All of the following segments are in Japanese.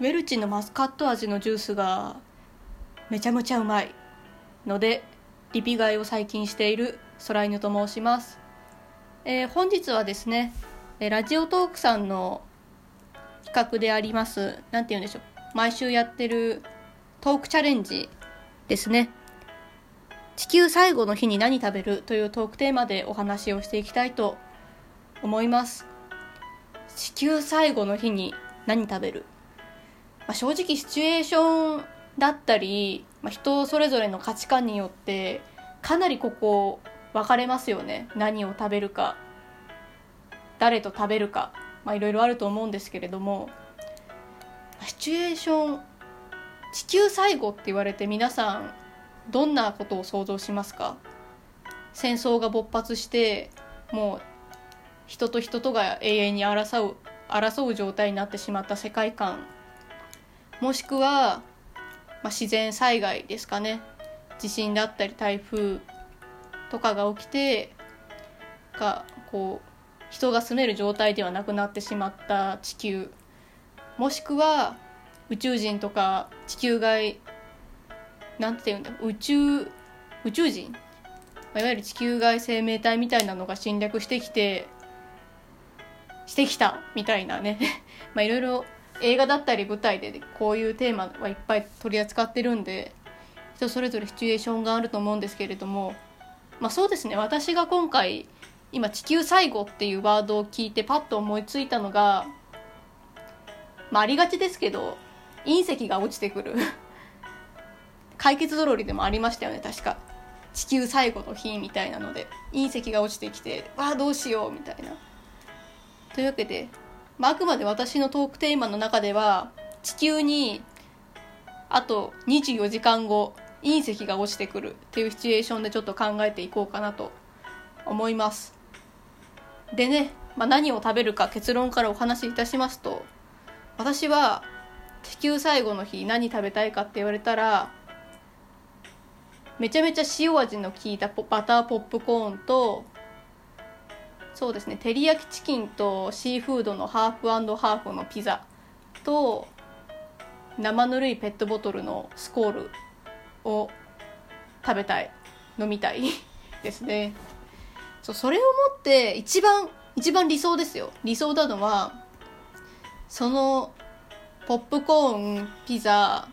ウェルチのマスカット味のジュースがめちゃめちゃうまいのでリピ買いを最近している空犬と申します、えー、本日はですねラジオトークさんの企画であります何て言うんでしょう毎週やってるトークチャレンジですね。地球最後の日に何食べるというトークテーマでお話をしていきたいと思います。地球最後の日に何食べるまあ、正直シチュエーションだったり、まあ、人それぞれの価値観によってかなりここ分かれますよね。何を食べるか。誰と食べるか。いろいろあると思うんですけれども。シチュエーション地球最後って言われて皆さんどんなことを想像しますか？戦争が勃発してもう人と人とが永遠に争う争う状態になってしまった世界観。もしくは、まあ、自然災害ですかね。地震だったり台風とかが起きてがこう人が住める状態ではなくなってしまった地球。もしくは宇宙人とか地球外なんて言うんだ宇宙宇宙人？いわゆる地球外生命体みたいなのが侵略してきてしてきたみたいなね。まあいろいろ映画だったり舞台でこういうテーマはいっぱい取り扱ってるんで人それぞれシチュエーションがあると思うんですけれどもまあそうですね。私が今回今「地球最後」っていうワードを聞いてパッと思いついたのがまあありがちですけど隕石が落ちてくる。解決ぞろりでもありましたよね確か。地球最後の日みたいなので隕石が落ちてきてわあどうしようみたいな。というわけでまあ、あくまで私のトークテーマの中では地球にあと24時間後隕石が落ちてくるっていうシチュエーションでちょっと考えていこうかなと思います。でね、まあ、何を食べるか結論からお話しいたしますと私は地球最後の日何食べたいかって言われたらめちゃめちゃ塩味の効いたバターポップコーンとそうですね。照り焼きチキンとシーフードのハーフハーフのピザと生ぬるいペットボトルのスコールを食べたい。飲みたいですね。そうそれをもって一番一番理想ですよ。理想なのはそのポップコーンピザ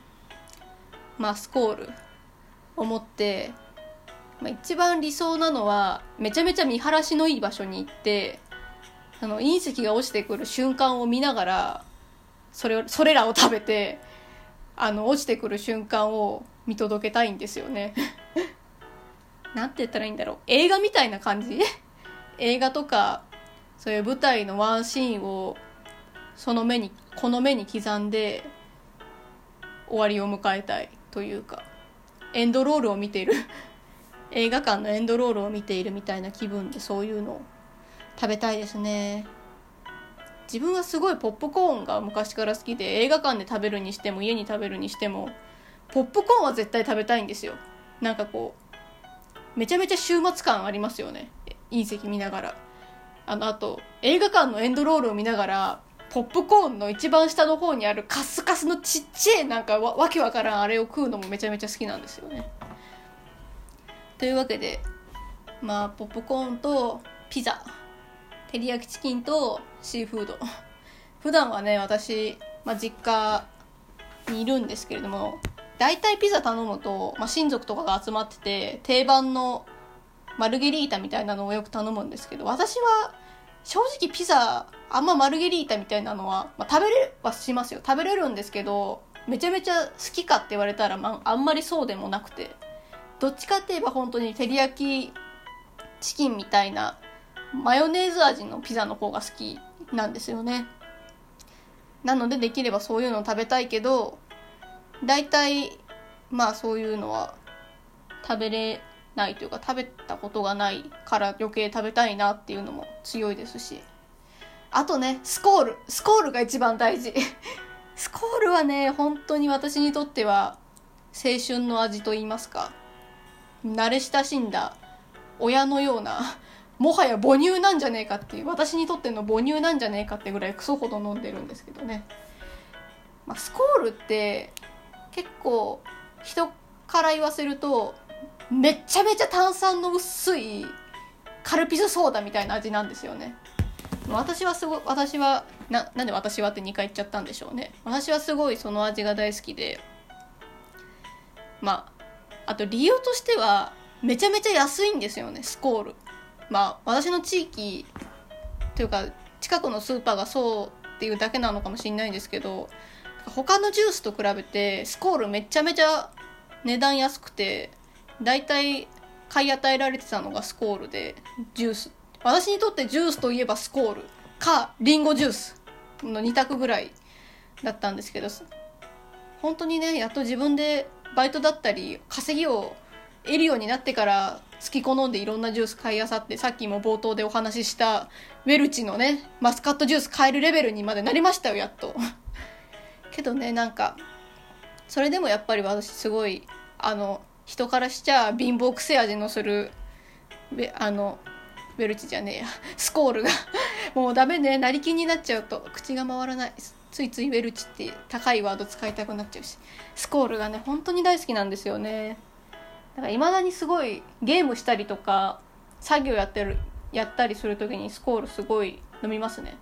まあスコールを持ってまあ、一番理想なのはめちゃめちゃ見晴らしのいい場所に行ってあの隕石が落ちてくる瞬間を見ながらそれそれらを食べてあの落ちてくる瞬間を見届けたいんですよね。なんて言ったらいいんだろう。映画みたいな感じ？映画とかそういう舞台のワンシーンをその目にこの目に刻んで終わりを迎えたいというかエンドロールを見ている。映画館のエンドロールを見ているみたいな気分でそういうのを食べたいですね。自分はすごいポップコーンが昔から好きで映画館で食べるにしても家に食べるにしてもポップコーンは絶対食べたいんですよ。なんかこうめちゃめちゃ週末感ありますよね。隕石見ながら。あのあと映画館のエンドロールを見ながらポップコーンの一番下の方にあるカスカスのちっちゃいなんかわわけわからんあれを食うのもめちゃめちゃ好きなんですよね。というわけでまあポップコーンとピザ照り焼きチキンとシーフード。普段はね私、まあ、実家にいるんですけれども大体ピザ頼むと、まあ、親族とかが集まってて定番のマルゲリータみたいなのをよく頼むんですけど私は正直ピザあんまマルゲリータみたいなのは、まあ、食べれはしますよ。食べれるんですけどめちゃめちゃ好きかって言われたら、まあ、あんまりそうでもなくて。どっちかって言えば本当に照り焼きチキンみたいなマヨネーズ味のピザの方が好きなんですよね。なのでできればそういうのを食べたいけど大体まあそういうのは食べれないというか食べたことがないから余計食べたいなっていうのも強いですし。あとねスコール。スコールが一番大事。スコールはね本当に私にとっては青春の味と言いますか。慣れ親しんだ親のようなもはや母乳なんじゃねえかっていう私にとっての母乳なんじゃねえかってぐらいクソほど飲んでるんですけどね。まあ、スコールって結構人から言わせるとめっちゃめちゃ炭酸の薄いカルピスソーダみたいな味なんですよね。私はすごい私はななんで私はって2回言っちゃったんでしょうね。私はすごいその味が大好きでまああと理由としてはめちゃめちゃ安いんですよねスコール。まあ私の地域というか近くのスーパーがそうっていうだけなのかもしれないんですけど他のジュースと比べてスコールめちゃめちゃ値段安くてだいたい買い与えられてたのがスコールでジュース。私にとってジュースといえばスコールかリンゴジュースの2択ぐらいだったんですけど本当にねやっと自分でバイトだったり稼ぎを得るようになってから好き好んでいろんなジュース買いあさってさっきも冒頭でお話ししたウェルチのねマスカットジュース買えるレベルにまでなりましたよやっと。けどねなんかそれでもやっぱり私すごいあの人からしちゃ貧乏癖味のするあのウェルチじゃねえやスコールが。もうダメね成り金になっちゃうと口が回らない。ですついついウェルチって高いワード使いたくなっちゃうしスコールがね本当に大好きなんですよね。だからいまだにすごいゲームしたりとか作業やってるやったりする時にスコールすごい飲みますね。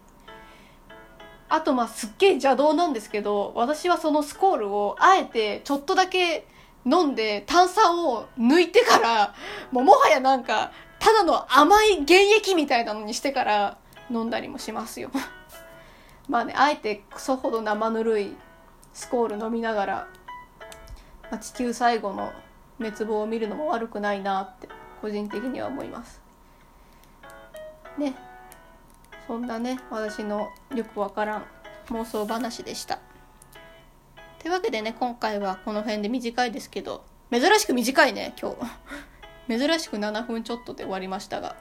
あとまあすっげえ邪道なんですけど私はそのスコールをあえてちょっとだけ飲んで炭酸を抜いてからもうもはやなんかただの甘い原液みたいなのにしてから飲んだりもしますよ。まあねあえてクソほど生ぬるいスコール飲みながら、まあ、地球最後の滅亡を見るのも悪くないなって個人的には思います。ね。そんなね私のよくわからん妄想話でした。というわけでね今回はこの辺で短いですけど珍しく短いね今日。珍しく7分ちょっとで終わりましたが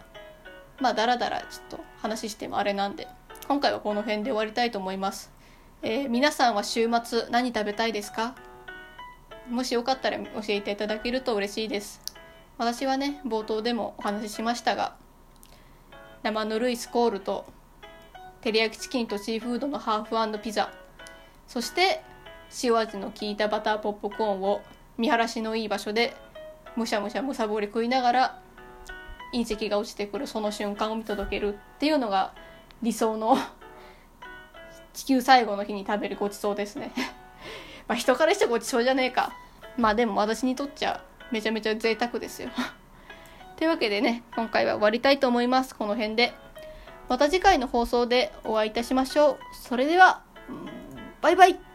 まあだらだらちょっと話してもあれなんで。今回はこの辺で終わりたいと思います、えー、皆さんは週末何食べたいですか？もしよかったら教えていただけると嬉しいです。私はね冒頭でもお話ししましたが生ぬるいスコールと照り焼きチキンとシーフードのハーフピザそして塩味の効いたバターポップコーンを見晴らしのいい場所でむしゃむしゃむさぼり食いながら隕石が落ちてくるその瞬間を見届けるっていうのが理想の地球最後の日に食べるごちそうですね。まあ人からしてごちそうじゃねえか。まあでも私にとっちゃめちゃめちゃ贅沢ですよ。というわけでね今回は終わりたいと思います。この辺で。また次回の放送でお会いいたしましょう。それではバイバイ。